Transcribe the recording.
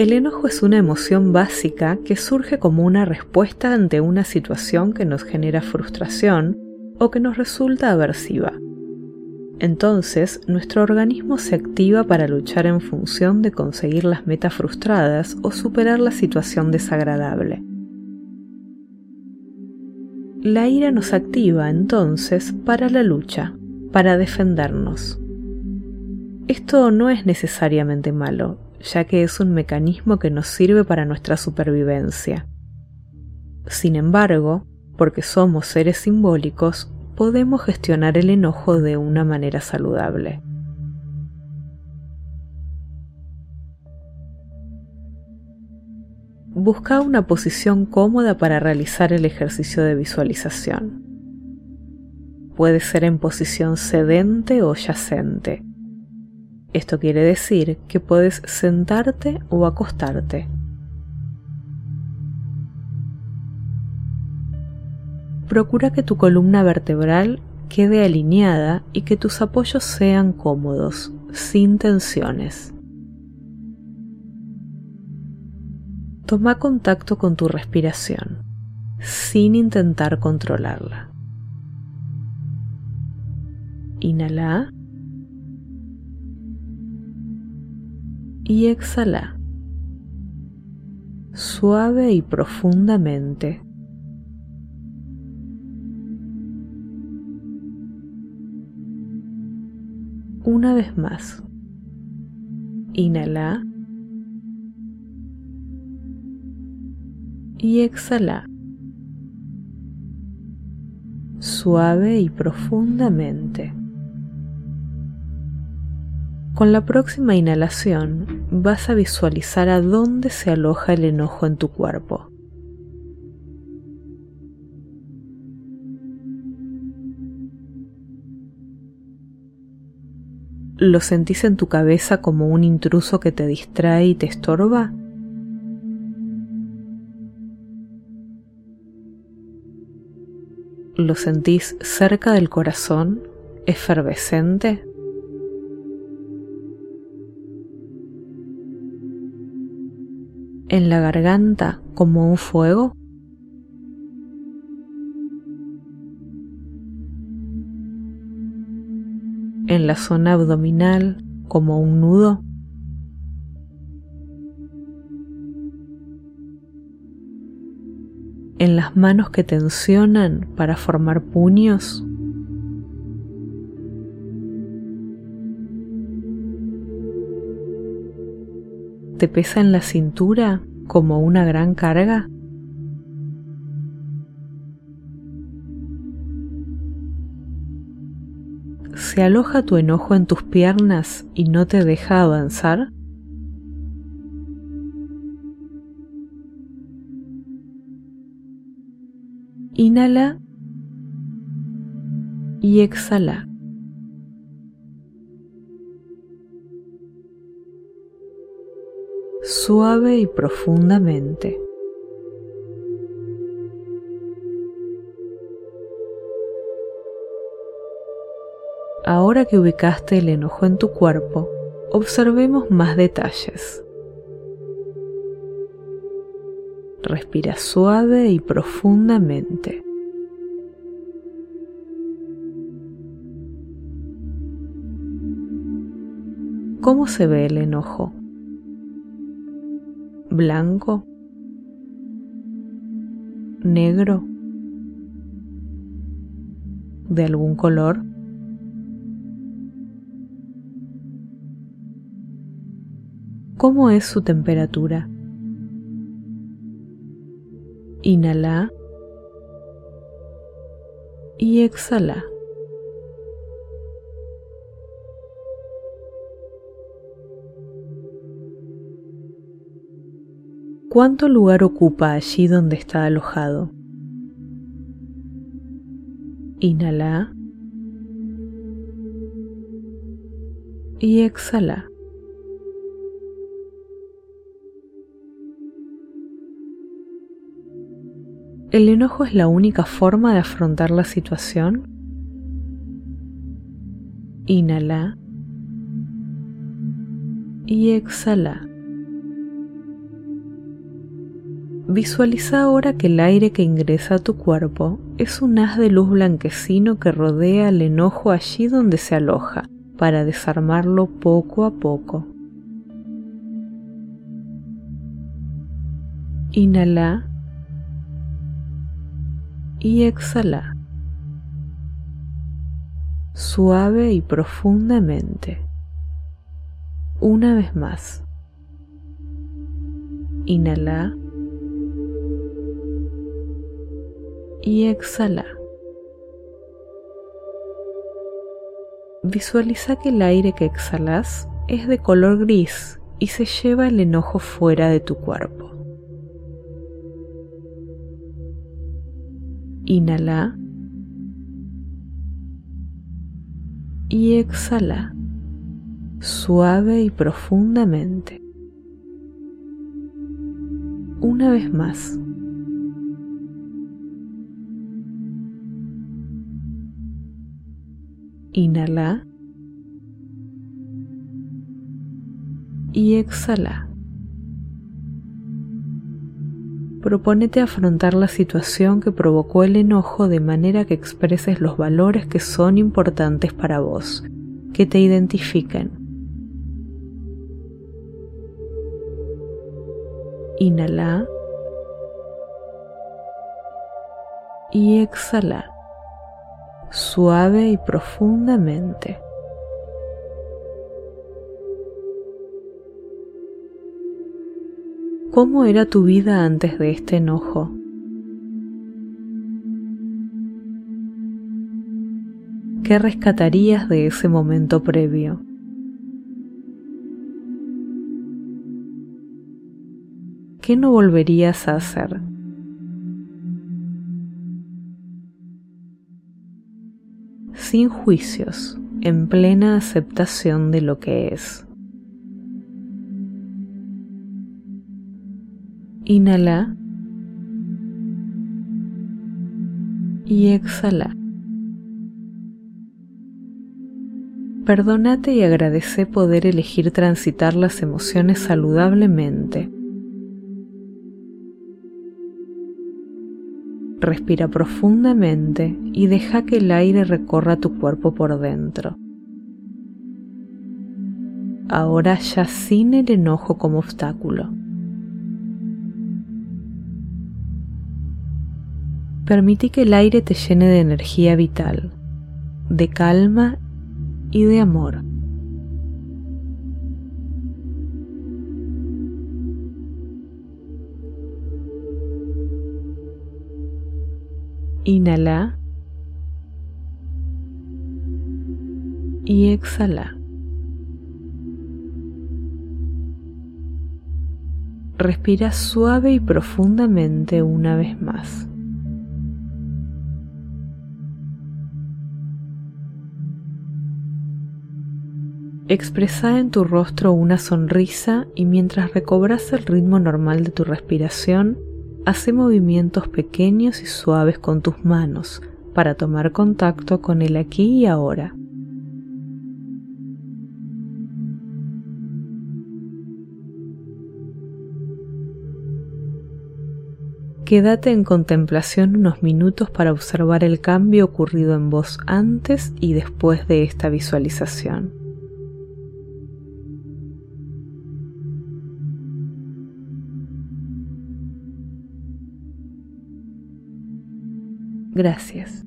El enojo es una emoción básica que surge como una respuesta ante una situación que nos genera frustración o que nos resulta aversiva. Entonces, nuestro organismo se activa para luchar en función de conseguir las metas frustradas o superar la situación desagradable. La ira nos activa entonces para la lucha, para defendernos. Esto no es necesariamente malo, ya que es un mecanismo que nos sirve para nuestra supervivencia. Sin embargo, porque somos seres simbólicos, podemos gestionar el enojo de una manera saludable. Busca una posición cómoda para realizar el ejercicio de visualización. Puede ser en posición sedente o yacente. Esto quiere decir que puedes sentarte o acostarte. Procura que tu columna vertebral quede alineada y que tus apoyos sean cómodos, sin tensiones. Toma contacto con tu respiración, sin intentar controlarla. Inhala y exhala, suave y profundamente. Una vez más. Inhala. Y exhala. Suave y profundamente. Con la próxima inhalación vas a visualizar a dónde se aloja el enojo en tu cuerpo. ¿Lo sentís en tu cabeza como un intruso que te distrae y te estorba? ¿Lo sentís cerca del corazón, efervescente? ¿En la garganta como un fuego? en la zona abdominal como un nudo. En las manos que tensionan para formar puños. ¿Te pesa en la cintura como una gran carga? ¿Se aloja tu enojo en tus piernas y no te deja avanzar? Inhala y exhala. Suave y profundamente. Ahora que ubicaste el enojo en tu cuerpo, observemos más detalles. Respira suave y profundamente. ¿Cómo se ve el enojo? ¿Blanco? ¿Negro? ¿De algún color? ¿Cómo es su temperatura? Inhala y exhala. ¿Cuánto lugar ocupa allí donde está alojado? Inhala y exhala. ¿El enojo es la única forma de afrontar la situación? Inhala y exhala. Visualiza ahora que el aire que ingresa a tu cuerpo es un haz de luz blanquecino que rodea el enojo allí donde se aloja para desarmarlo poco a poco. Inhala y exhala. Suave y profundamente. Una vez más. Inhala y exhala. Visualiza que el aire que exhalas es de color gris y se lleva el enojo fuera de tu cuerpo. Inhala y exhala suave y profundamente. Una vez más. Inhala y exhala. Propónete afrontar la situación que provocó el enojo de manera que expreses los valores que son importantes para vos, que te identifiquen. Inhala y exhala suave y profundamente. ¿Cómo era tu vida antes de este enojo? ¿Qué rescatarías de ese momento previo? ¿Qué no volverías a hacer? Sin juicios, en plena aceptación de lo que es. Inhala y exhala. Perdónate y agradece poder elegir transitar las emociones saludablemente Respira profundamente y deja que el aire recorra tu cuerpo por dentro. Ahora ya sin el enojo como obstáculo. Permite que el aire te llene de energía vital, de calma y de amor. Inhala y exhala. Respira suave y profundamente una vez más. Expresa en tu rostro una sonrisa y mientras recobras el ritmo normal de tu respiración, Hace movimientos pequeños y suaves con tus manos para tomar contacto con el aquí y ahora. Quédate en contemplación unos minutos para observar el cambio ocurrido en vos antes y después de esta visualización. Gracias.